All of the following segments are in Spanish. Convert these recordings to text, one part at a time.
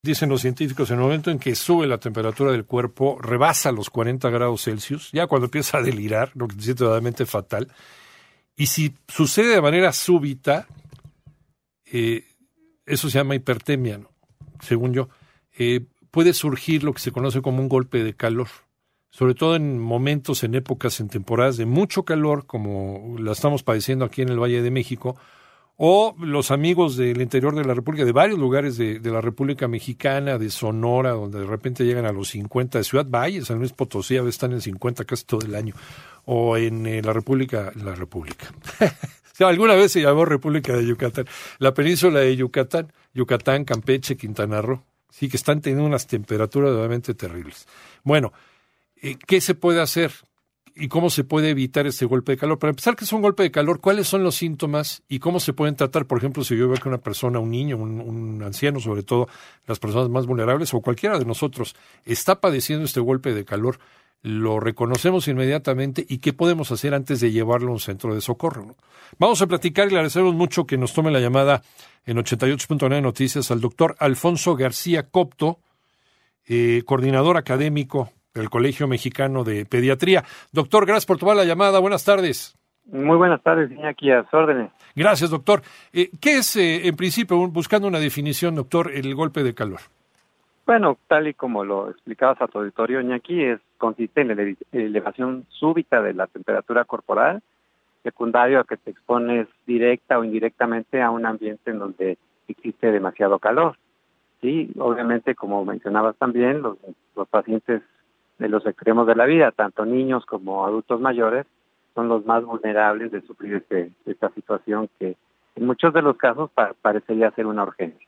Dicen los científicos, en el momento en que sube la temperatura del cuerpo, rebasa los 40 grados Celsius, ya cuando empieza a delirar, lo que es totalmente fatal. Y si sucede de manera súbita, eh, eso se llama hipertemia, según yo. Eh, puede surgir lo que se conoce como un golpe de calor, sobre todo en momentos, en épocas, en temporadas de mucho calor, como la estamos padeciendo aquí en el Valle de México, o los amigos del interior de la República, de varios lugares de, la República Mexicana, de Sonora, donde de repente llegan a los 50, de Ciudad Valle, San Luis Potosí, a veces están en 50 casi todo el año, o en eh, la República, la República. alguna vez se llamó República de Yucatán, la península de Yucatán, Yucatán, Campeche, Quintana Roo, sí que están teniendo unas temperaturas realmente terribles. Bueno, eh, ¿qué se puede hacer? Y cómo se puede evitar este golpe de calor. Para empezar, ¿qué es un golpe de calor? ¿Cuáles son los síntomas y cómo se pueden tratar? Por ejemplo, si yo veo que una persona, un niño, un, anciano, sobre todo las personas más vulnerables o cualquiera de nosotros, está padeciendo este golpe de calor, lo reconocemos inmediatamente y qué podemos hacer antes de llevarlo a un centro de socorro. Vamos a platicar y le agradecemos mucho que nos tome la llamada en 88.9 Noticias al doctor Alfonso García Copto, eh, coordinador académico del Colegio Mexicano de Pediatría. Doctor, gracias por tomar la llamada. Buenas tardes. Muy buenas tardes, aquí a sus órdenes. Gracias, doctor. Eh, ¿Qué es, eh, en principio, buscando una definición, doctor, el golpe de calor? Bueno, tal y como lo explicabas a tu auditorio, Iñaki, es, consiste en la elevación súbita de la temperatura corporal, secundario a que te expones directa o indirectamente a un ambiente en donde existe demasiado calor. Sí, obviamente, como mencionabas también, los, los pacientes de los extremos de la vida, tanto niños como adultos mayores, son los más vulnerables de sufrir este, esta situación que en muchos de los casos parecería ser una urgencia.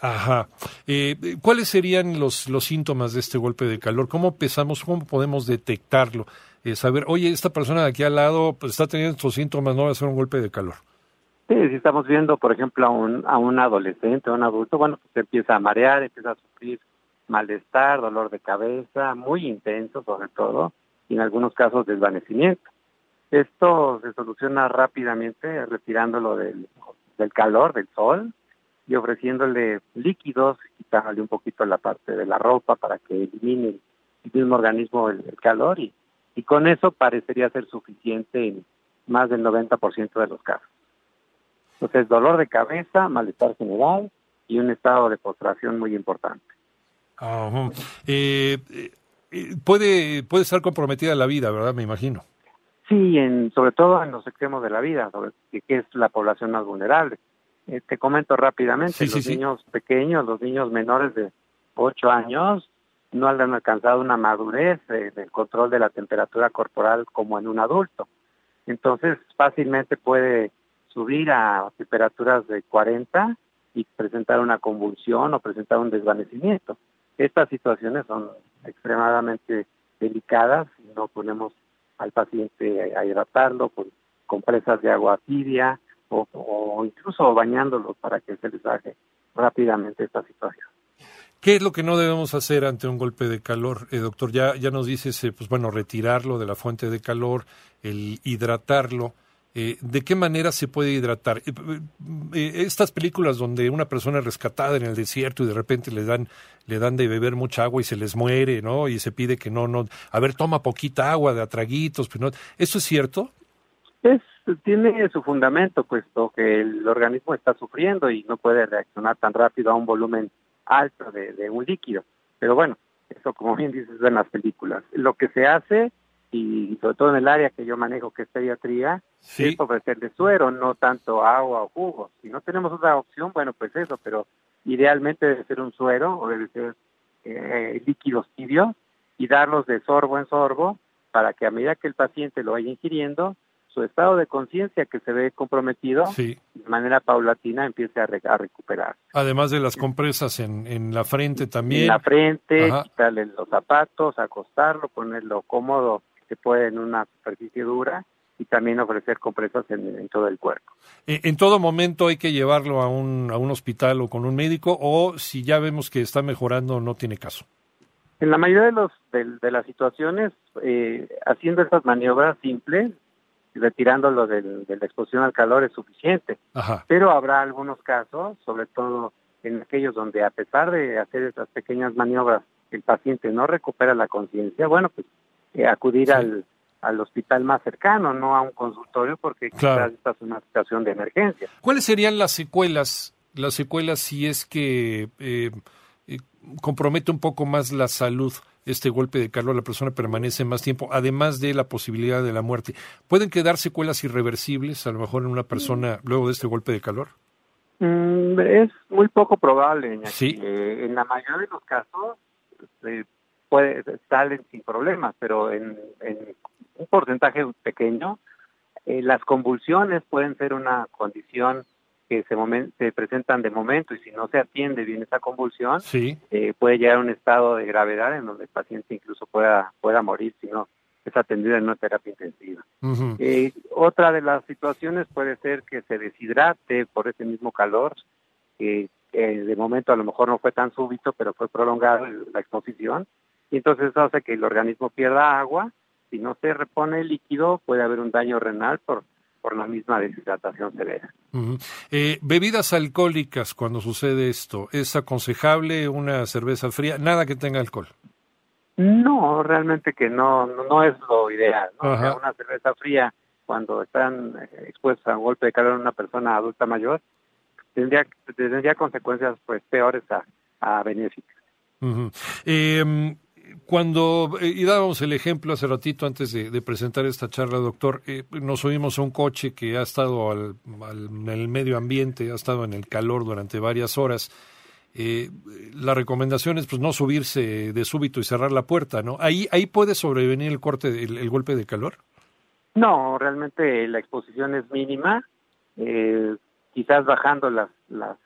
Ajá. Eh, ¿Cuáles serían los, los síntomas de este golpe de calor? ¿Cómo pensamos, cómo podemos detectarlo? Eh, saber, oye, esta persona de aquí al lado pues, está teniendo estos síntomas, no va a ser un golpe de calor. Sí, si estamos viendo, por ejemplo, a un, a un adolescente, a un adulto, bueno, pues empieza a marear, empieza a sufrir malestar, dolor de cabeza, muy intenso sobre todo, y en algunos casos desvanecimiento. Esto se soluciona rápidamente retirándolo del, calor, del sol, y ofreciéndole líquidos, quitándole un poquito la parte de la ropa para que elimine el mismo organismo el, calor, y, y con eso parecería ser suficiente en más del 90% de los casos. Entonces, dolor de cabeza, malestar general y un estado de postración muy importante. Eh, eh, puede, puede estar comprometida la vida, ¿verdad? Me imagino. Sí, en, sobre todo en los extremos de la vida, sobre, que, es la población más vulnerable. Eh, te comento rápidamente, los niños pequeños, los niños menores de 8 años, no han alcanzado una madurez del control de la temperatura corporal como en un adulto. Entonces, fácilmente puede subir a temperaturas de 40 y presentar una convulsión o presentar un desvanecimiento. Estas situaciones son extremadamente delicadas no ponemos al paciente a hidratarlo con compresas de agua tibia o, incluso bañándolo para que se les baje rápidamente esta situación. ¿Qué es lo que no debemos hacer ante un golpe de calor, eh, doctor? Ya, ya nos dices, eh, pues bueno, retirarlo de la fuente de calor, el hidratarlo. Eh, ¿De qué manera se puede hidratar? Eh, eh, estas películas donde una persona es rescatada en el desierto y de repente le dan, le dan de beber mucha agua y se les muere, ¿no? Y se pide que no, no, a ver, toma poquita agua de atraguitos, pues no. ¿Eso es cierto? Es, tiene su fundamento, puesto que el organismo está sufriendo y no puede reaccionar tan rápido a un volumen alto de, de un líquido. Pero bueno, eso como bien dices en las películas. Lo que se hace y sobre todo en el área que yo manejo, que es pediatría, es ofrecerle suero, no tanto agua o jugo. Si no tenemos otra opción, bueno, pues eso, pero idealmente debe ser un suero o debe ser eh, líquidos tibios y darlos de sorbo en sorbo para que a medida que el paciente lo vaya ingiriendo, su estado de conciencia que se ve comprometido de manera paulatina empiece a, recuperar. Además de las compresas en, en la frente también. En la frente, quitarle los zapatos, acostarlo, ponerlo cómodo se puede en una superficie dura y también ofrecer compresas en, todo el cuerpo. Eh, ¿En todo momento hay que llevarlo a un, a un hospital o con un médico o si ya vemos que está mejorando no tiene caso? En la mayoría de, los, de, las situaciones, eh, haciendo estas maniobras simples, retirándolo de la exposición al calor es suficiente. Pero habrá algunos casos, sobre todo en aquellos donde a pesar de hacer esas pequeñas maniobras el paciente no recupera la conciencia, bueno, pues eh, acudir al, al hospital más cercano, no a un consultorio, porque quizás esta es una situación de emergencia. ¿Cuáles serían las secuelas, las secuelas si es que eh, eh, compromete un poco más la salud este golpe de calor, la persona permanece más tiempo, además de la posibilidad de la muerte? ¿Pueden quedar secuelas irreversibles a lo mejor en una persona luego de este golpe de calor? Mm, es muy poco probable. ¿Sí? en la mayoría de los casos eh, puede, salen sin problemas, pero en, un porcentaje pequeño, eh, las convulsiones pueden ser una condición que se, se, presentan de momento y si no se atiende bien esa convulsión, eh, puede llegar a un estado de gravedad en donde el paciente incluso pueda, pueda morir si no es atendido en una terapia intensiva. eh, otra de las situaciones puede ser que se deshidrate por ese mismo calor, que de momento a lo mejor no fue tan súbito, pero fue prolongada la exposición, y entonces eso hace que el organismo pierda agua, si no se repone el líquido puede haber un daño renal por, por la misma deshidratación severa. eh, bebidas alcohólicas, cuando sucede esto, ¿es aconsejable una cerveza fría? Nada que tenga alcohol. No, realmente que no, no, es lo ideal. una cerveza fría cuando están expuestos a un golpe de calor en una persona adulta mayor tendría, tendría consecuencias pues peores a, a benéficas. Eh, y dábamos el ejemplo hace ratito antes de, presentar esta charla, doctor, eh, nos oímos a un coche que ha estado al, en el medio ambiente, ha estado en el calor durante varias horas. Eh, la recomendación es pues no subirse de súbito y cerrar la puerta, ¿no? Ahí, ahí puede sobrevenir el corte, el, golpe de calor. No, realmente la exposición es mínima. Eh, quizás bajando las, las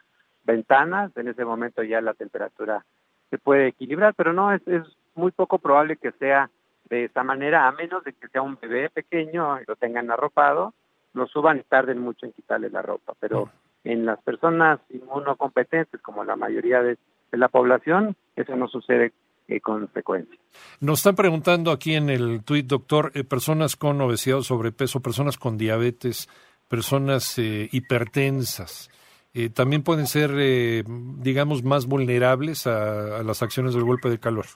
ventanas, en ese momento ya la temperatura se puede equilibrar, pero no, es, es muy poco probable que sea de esa manera, a menos de que sea un bebé pequeño y lo tengan arropado, lo suban y tarden mucho en quitarle la ropa, pero en las personas inmunocompetentes, como la mayoría de, la población, eso no sucede eh, con frecuencia. Nos están preguntando aquí en el tuit, doctor, eh, personas con obesidad o sobrepeso, personas con diabetes, personas eh, hipertensas, eh, también pueden ser, eh, digamos, más vulnerables a, las acciones del golpe de calor.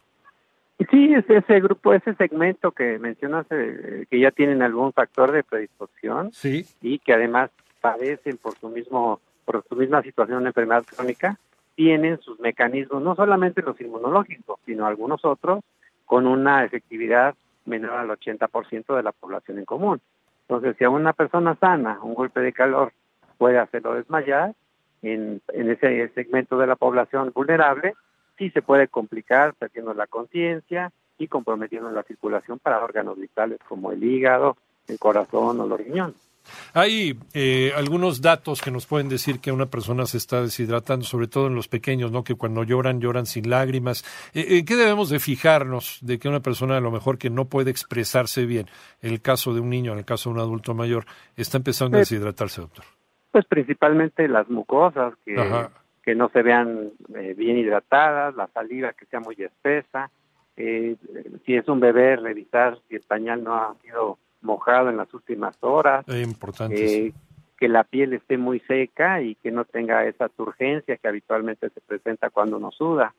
Sí, es ese grupo, ese segmento que mencionas, que ya tienen algún factor de predisposición sí. y que además padecen por su mismo, por su misma situación de enfermedad crónica, tienen sus mecanismos, no solamente los inmunológicos, sino algunos otros, con una efectividad menor al 80% de la población en común. Entonces, si a una persona sana un golpe de calor puede hacerlo desmayar, en, en ese segmento de la población vulnerable, sí se puede complicar perdiendo la conciencia y comprometiendo la circulación para órganos vitales como el hígado, el corazón o los riñones. Hay eh, algunos datos que nos pueden decir que una persona se está deshidratando, sobre todo en los pequeños, ¿no? Que cuando lloran, lloran sin lágrimas. Eh, ¿En qué debemos de fijarnos de que una persona a lo mejor que no puede expresarse bien, en el caso de un niño, en el caso de un adulto mayor, está empezando a pues, deshidratarse, doctor? Pues principalmente las mucosas, que, que no se vean eh, bien hidratadas, la saliva que sea muy espesa. si es un bebé, revisar si el pañal no ha sido mojado en las últimas horas, eh, que la piel esté muy seca y que no tenga esa turgencia que habitualmente se presenta cuando uno suda.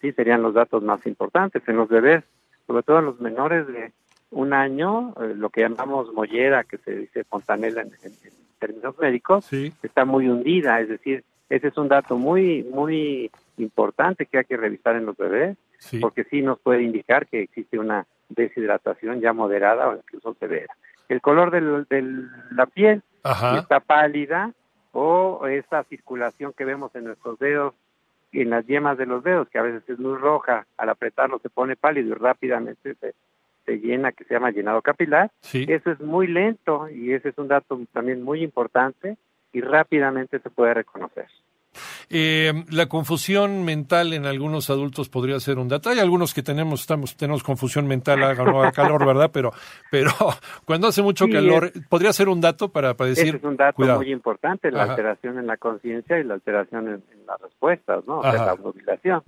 Sí, serían los datos más importantes. En los bebés, sobre todo en los menores de un año, eh, lo que llamamos mollera, que se dice fontanela en, términos médicos, está muy hundida, es decir, ese es un dato muy, muy importante que hay que revisar en los bebés, porque sí nos puede indicar que existe una deshidratación ya moderada o incluso severa. El color de la piel está pálida o esa circulación que vemos en nuestros dedos en las yemas de los dedos, que a veces es muy roja, al apretarlo se pone pálido y rápidamente se, se llena, que se llama llenado capilar. Eso es muy lento y ese es un dato también muy importante y rápidamente se puede reconocer. Eh, la confusión mental en algunos adultos podría ser un dato. Hay algunos que tenemos, estamos, tenemos confusión mental, haga no haga calor, ¿verdad? Pero, pero cuando hace mucho calor, podría ser un dato para, para decir. es un dato muy importante, la alteración en la conciencia y la alteración en, las respuestas, ¿no? O sea, la motivación.